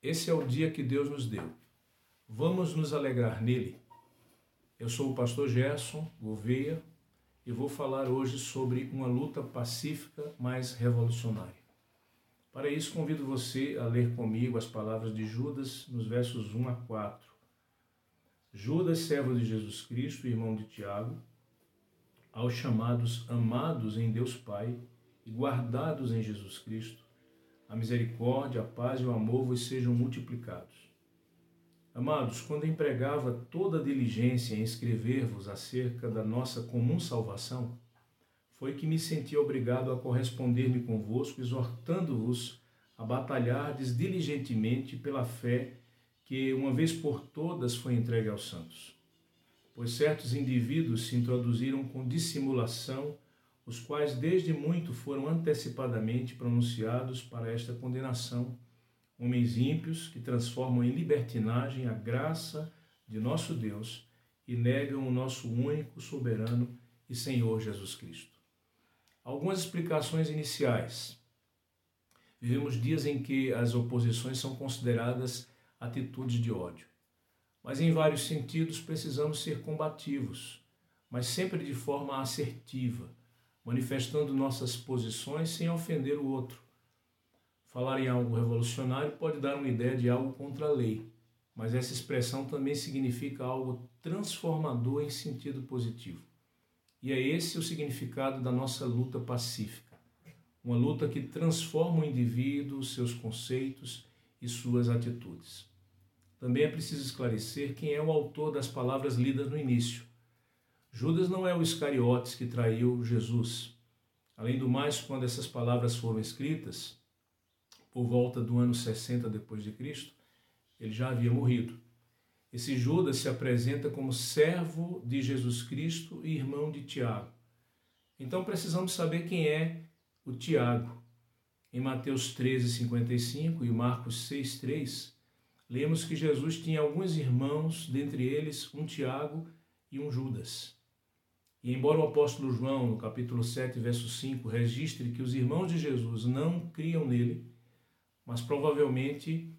Esse é o dia que Deus nos deu. Vamos nos alegrar nele. Eu sou o pastor Gerson Gouveia e vou falar hoje sobre uma luta pacífica, mas revolucionária. Para isso, convido você a ler comigo as palavras de Judas nos versos 1 a 4. Judas, servo de Jesus Cristo, irmão de Tiago, aos chamados amados em Deus Pai e guardados em Jesus Cristo, a misericórdia, a paz e o amor vos sejam multiplicados. Amados, quando empregava toda a diligência em escrever-vos acerca da nossa comum salvação, foi que me senti obrigado a corresponder-me convosco, exortando-vos a batalhardes diligentemente pela fé que, uma vez por todas, foi entregue aos santos. Pois certos indivíduos se introduziram com dissimulação os quais desde muito foram antecipadamente pronunciados para esta condenação, homens ímpios que transformam em libertinagem a graça de nosso Deus e negam o nosso único, soberano e Senhor Jesus Cristo. Algumas explicações iniciais. Vivemos dias em que as oposições são consideradas atitudes de ódio. Mas em vários sentidos precisamos ser combativos, mas sempre de forma assertiva manifestando nossas posições sem ofender o outro. Falar em algo revolucionário pode dar uma ideia de algo contra a lei, mas essa expressão também significa algo transformador em sentido positivo. E é esse o significado da nossa luta pacífica. Uma luta que transforma o indivíduo, seus conceitos e suas atitudes. Também é preciso esclarecer quem é o autor das palavras lidas no início. Judas não é o Iscariotes que traiu Jesus. Além do mais, quando essas palavras foram escritas, por volta do ano 60 depois de Cristo, ele já havia morrido. Esse Judas se apresenta como servo de Jesus Cristo e irmão de Tiago. Então precisamos saber quem é o Tiago. Em Mateus 13, 55 e Marcos 6, 3, lemos que Jesus tinha alguns irmãos, dentre eles um Tiago e um Judas. E embora o apóstolo João, no capítulo 7, verso 5, registre que os irmãos de Jesus não criam nele, mas provavelmente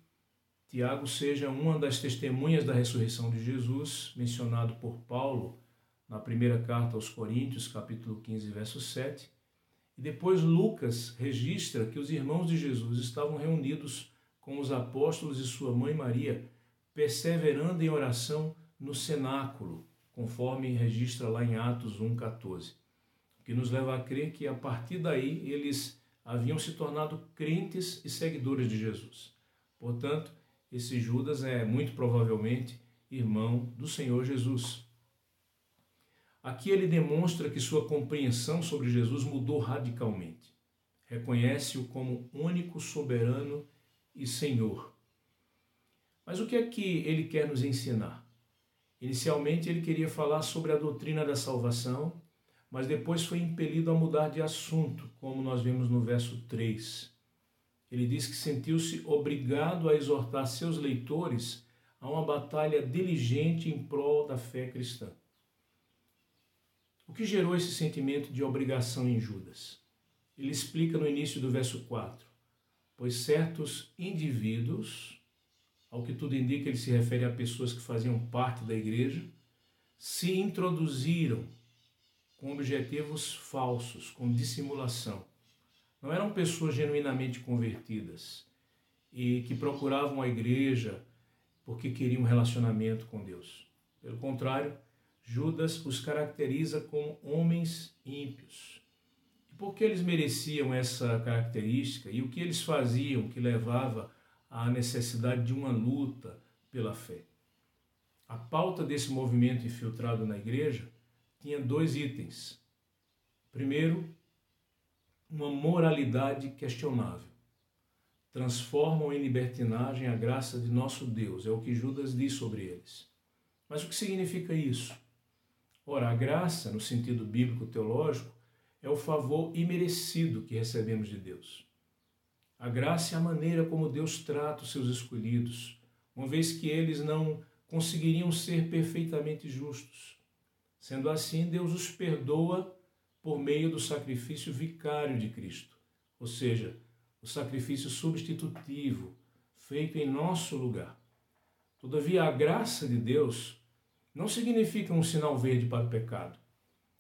Tiago seja uma das testemunhas da ressurreição de Jesus, mencionado por Paulo na primeira carta aos Coríntios, capítulo 15, verso 7. E depois Lucas registra que os irmãos de Jesus estavam reunidos com os apóstolos e sua mãe Maria, perseverando em oração no cenáculo, conforme registra lá em Atos 1,14, que nos leva a crer que a partir daí eles haviam se tornado crentes e seguidores de Jesus. Portanto, esse Judas é muito provavelmente irmão do Senhor Jesus. Aqui ele demonstra que sua compreensão sobre Jesus mudou radicalmente. Reconhece-o como único soberano e Senhor. Mas o que é que ele quer nos ensinar? Inicialmente ele queria falar sobre a doutrina da salvação, mas depois foi impelido a mudar de assunto, como nós vemos no verso 3. Ele diz que sentiu-se obrigado a exortar seus leitores a uma batalha diligente em prol da fé cristã. O que gerou esse sentimento de obrigação em Judas? Ele explica no início do verso 4: Pois certos indivíduos, ao que tudo indica, ele se refere a pessoas que faziam parte da igreja, se introduziram com objetivos falsos, com dissimulação. Não eram pessoas genuinamente convertidas e que procuravam a igreja porque queriam um relacionamento com Deus. Pelo contrário, Judas os caracteriza como homens ímpios. E por que eles mereciam essa característica e o que eles faziam que levava à necessidade de uma luta pela fé. A pauta desse movimento infiltrado na igreja tinha dois itens. Primeiro, uma moralidade questionável. Transformam em libertinagem a graça de nosso Deus, é o que Judas diz sobre eles. Mas o que significa isso? Ora, a graça, no sentido bíblico teológico, é o favor imerecido que recebemos de Deus. A graça é a maneira como Deus trata os seus escolhidos, uma vez que eles não conseguiriam ser perfeitamente justos. Sendo assim, Deus os perdoa por meio do sacrifício vicário de Cristo, ou seja, o sacrifício substitutivo feito em nosso lugar. Todavia, a graça de Deus não significa um sinal verde para o pecado,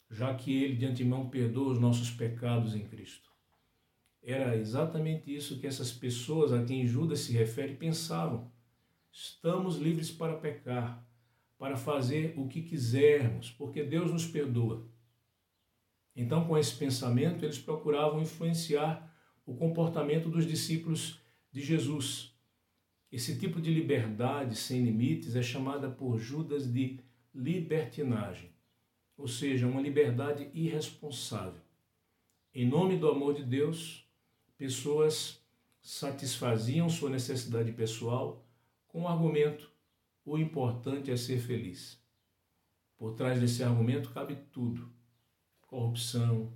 já que ele de antemão perdoa os nossos pecados em Cristo. Era exatamente isso que essas pessoas a quem Judas se refere pensavam. Estamos livres para pecar, para fazer o que quisermos, porque Deus nos perdoa. Então, com esse pensamento, eles procuravam influenciar o comportamento dos discípulos de Jesus. Esse tipo de liberdade sem limites é chamada por Judas de libertinagem, ou seja, uma liberdade irresponsável. Em nome do amor de Deus, pessoas satisfaziam sua necessidade pessoal com o argumento: o importante é ser feliz. Por trás desse argumento cabe tudo: corrupção,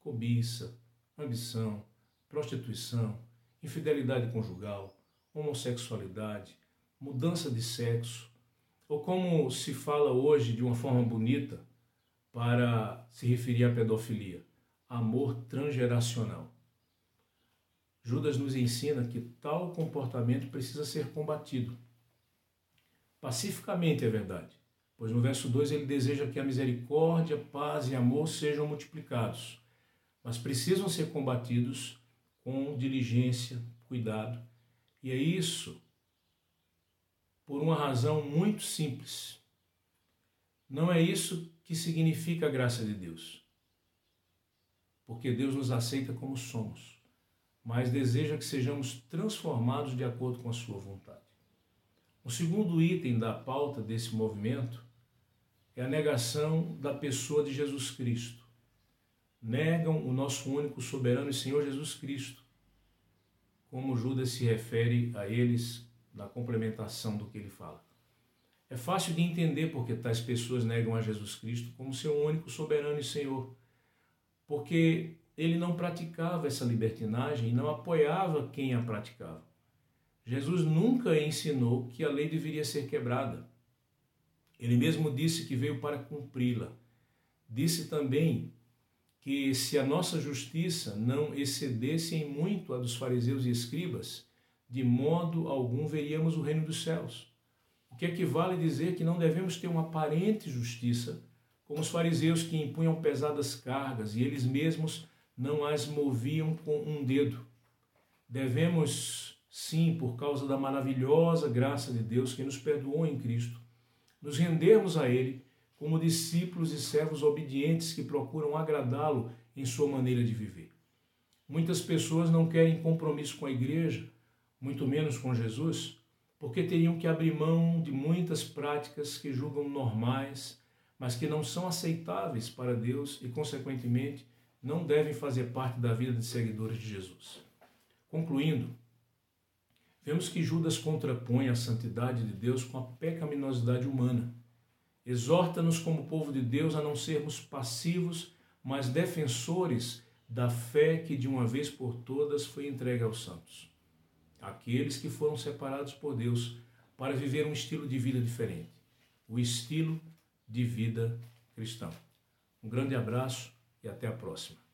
cobiça, ambição, prostituição, infidelidade conjugal, homossexualidade, mudança de sexo, ou como se fala hoje de uma forma bonita para se referir à pedofilia, amor transgeracional. Judas nos ensina que tal comportamento precisa ser combatido. Pacificamente é verdade, pois no verso 2 ele deseja que a misericórdia, paz e amor sejam multiplicados, mas precisam ser combatidos com diligência, cuidado. E é isso por uma razão muito simples. Não é isso que significa a graça de Deus. Porque Deus nos aceita como somos mas deseja que sejamos transformados de acordo com a sua vontade. O segundo item da pauta desse movimento é a negação da pessoa de Jesus Cristo. Negam o nosso único soberano e Senhor Jesus Cristo, como Judas se refere a eles na complementação do que ele fala. É fácil de entender porque tais pessoas negam a Jesus Cristo como seu único soberano e Senhor, porque ele não praticava essa libertinagem e não apoiava quem a praticava. Jesus nunca ensinou que a lei deveria ser quebrada. Ele mesmo disse que veio para cumpri-la. Disse também que se a nossa justiça não excedesse em muito a dos fariseus e escribas, de modo algum veríamos o reino dos céus. O que equivale dizer que não devemos ter uma aparente justiça, como os fariseus que impunham pesadas cargas e eles mesmos não as moviam com um dedo. Devemos, sim, por causa da maravilhosa graça de Deus que nos perdoou em Cristo, nos rendermos a Ele como discípulos e servos obedientes que procuram agradá-lo em sua maneira de viver. Muitas pessoas não querem compromisso com a igreja, muito menos com Jesus, porque teriam que abrir mão de muitas práticas que julgam normais, mas que não são aceitáveis para Deus e, consequentemente, não devem fazer parte da vida de seguidores de Jesus. Concluindo, vemos que Judas contrapõe a santidade de Deus com a pecaminosidade humana. Exorta-nos, como povo de Deus, a não sermos passivos, mas defensores da fé que de uma vez por todas foi entregue aos santos. Aqueles que foram separados por Deus para viver um estilo de vida diferente, o estilo de vida cristão. Um grande abraço e até a próxima.